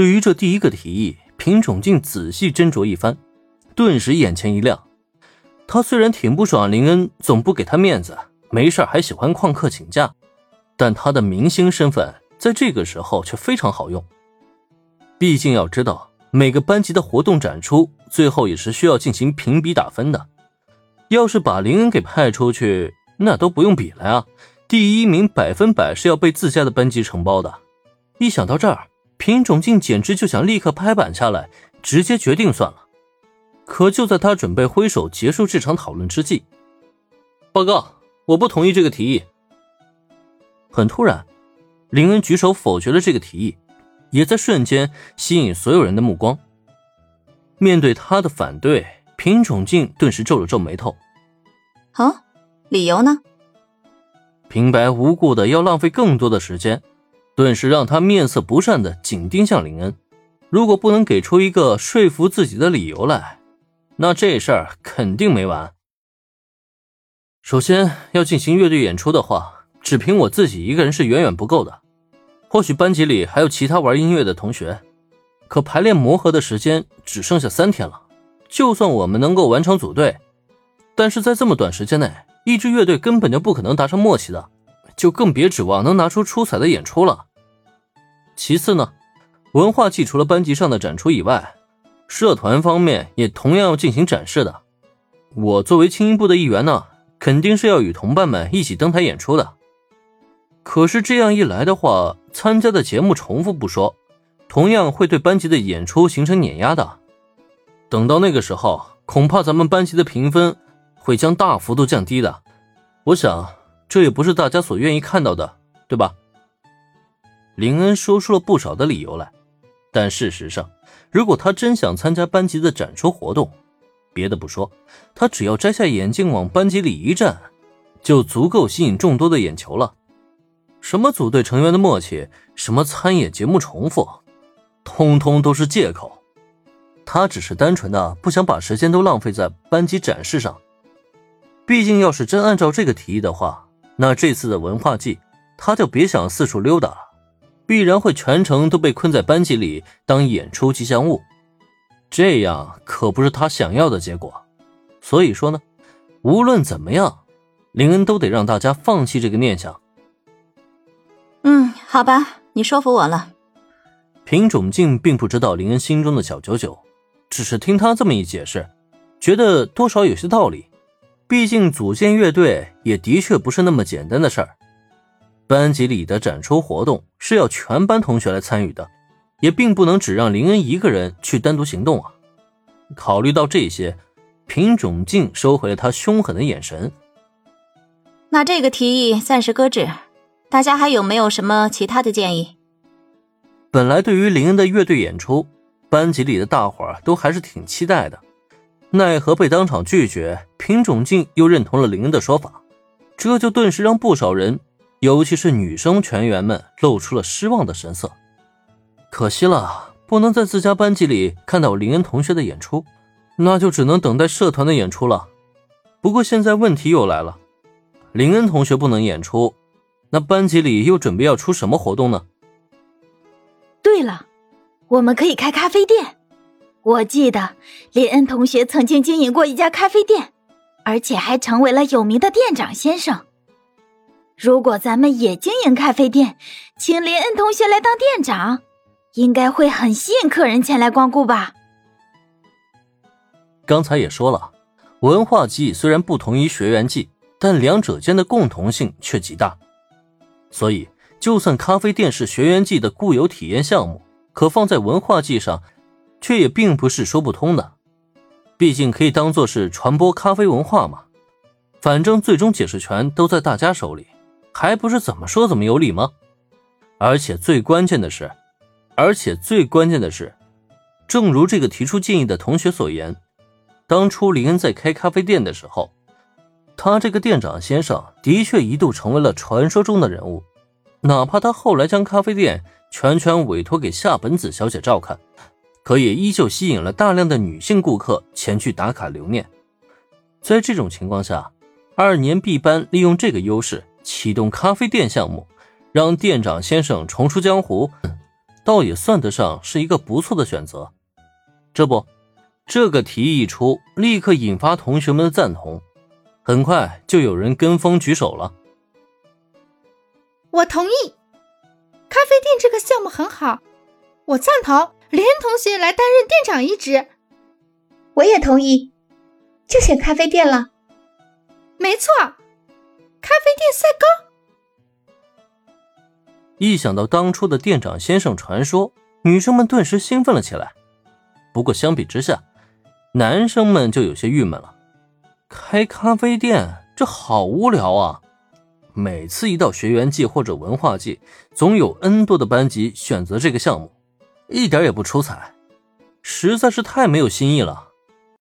对于这第一个提议，品种静仔细斟酌一番，顿时眼前一亮。他虽然挺不爽林恩总不给他面子，没事还喜欢旷课请假，但他的明星身份在这个时候却非常好用。毕竟要知道，每个班级的活动展出最后也是需要进行评比打分的。要是把林恩给派出去，那都不用比了呀，第一名百分百是要被自家的班级承包的。一想到这儿，品种静简直就想立刻拍板下来，直接决定算了。可就在他准备挥手结束这场讨论之际，报告，我不同意这个提议。很突然，林恩举手否决了这个提议。也在瞬间吸引所有人的目光。面对他的反对，品种静顿时皱了皱眉头。啊，理由呢？平白无故的要浪费更多的时间，顿时让他面色不善的紧盯向林恩。如果不能给出一个说服自己的理由来，那这事儿肯定没完。首先要进行乐队演出的话，只凭我自己一个人是远远不够的。或许班级里还有其他玩音乐的同学，可排练磨合的时间只剩下三天了。就算我们能够完成组队，但是在这么短时间内，一支乐队根本就不可能达成默契的，就更别指望能拿出出彩的演出了。其次呢，文化季除了班级上的展出以外，社团方面也同样要进行展示的。我作为青音部的一员呢，肯定是要与同伴们一起登台演出的。可是这样一来的话，参加的节目重复不说，同样会对班级的演出形成碾压的。等到那个时候，恐怕咱们班级的评分会将大幅度降低的。我想，这也不是大家所愿意看到的，对吧？林恩说出了不少的理由来，但事实上，如果他真想参加班级的展出活动，别的不说，他只要摘下眼镜往班级里一站，就足够吸引众多的眼球了。什么组队成员的默契，什么参演节目重复，通通都是借口。他只是单纯的不想把时间都浪费在班级展示上。毕竟，要是真按照这个提议的话，那这次的文化祭他就别想四处溜达了，必然会全程都被困在班级里当演出吉祥物。这样可不是他想要的结果。所以说呢，无论怎么样，林恩都得让大家放弃这个念想。嗯，好吧，你说服我了。品种静并不知道林恩心中的小九九，只是听他这么一解释，觉得多少有些道理。毕竟组建乐队也的确不是那么简单的事儿。班级里的展出活动是要全班同学来参与的，也并不能只让林恩一个人去单独行动啊。考虑到这些，品种静收回了他凶狠的眼神。那这个提议暂时搁置。大家还有没有什么其他的建议？本来对于林恩的乐队演出，班级里的大伙儿都还是挺期待的，奈何被当场拒绝。品种静又认同了林恩的说法，这就顿时让不少人，尤其是女生全员们露出了失望的神色。可惜了，不能在自家班级里看到林恩同学的演出，那就只能等待社团的演出了。不过现在问题又来了，林恩同学不能演出。那班级里又准备要出什么活动呢？对了，我们可以开咖啡店。我记得林恩同学曾经经营过一家咖啡店，而且还成为了有名的店长先生。如果咱们也经营咖啡店，请林恩同学来当店长，应该会很吸引客人前来光顾吧？刚才也说了，文化季虽然不同于学员季，但两者间的共同性却极大。所以，就算咖啡店是学员季的固有体验项目，可放在文化季上，却也并不是说不通的。毕竟可以当做是传播咖啡文化嘛。反正最终解释权都在大家手里，还不是怎么说怎么有理吗？而且最关键的是，而且最关键的是，正如这个提出建议的同学所言，当初林恩在开咖啡店的时候。他这个店长先生的确一度成为了传说中的人物，哪怕他后来将咖啡店全权委托给夏本子小姐照看，可也依旧吸引了大量的女性顾客前去打卡留念。在这种情况下，二年 B 班利用这个优势启动咖啡店项目，让店长先生重出江湖，倒也算得上是一个不错的选择。这不，这个提议一出，立刻引发同学们的赞同，很快就有人跟风举手了。我同意，咖啡店这个项目很好，我赞同林同学来担任店长一职。我也同意，就选咖啡店了。没错，咖啡店赛高。一想到当初的店长先生传说，女生们顿时兴奋了起来。不过相比之下，男生们就有些郁闷了。开咖啡店这好无聊啊！每次一到学员季或者文化季，总有 N 多的班级选择这个项目，一点也不出彩，实在是太没有新意了。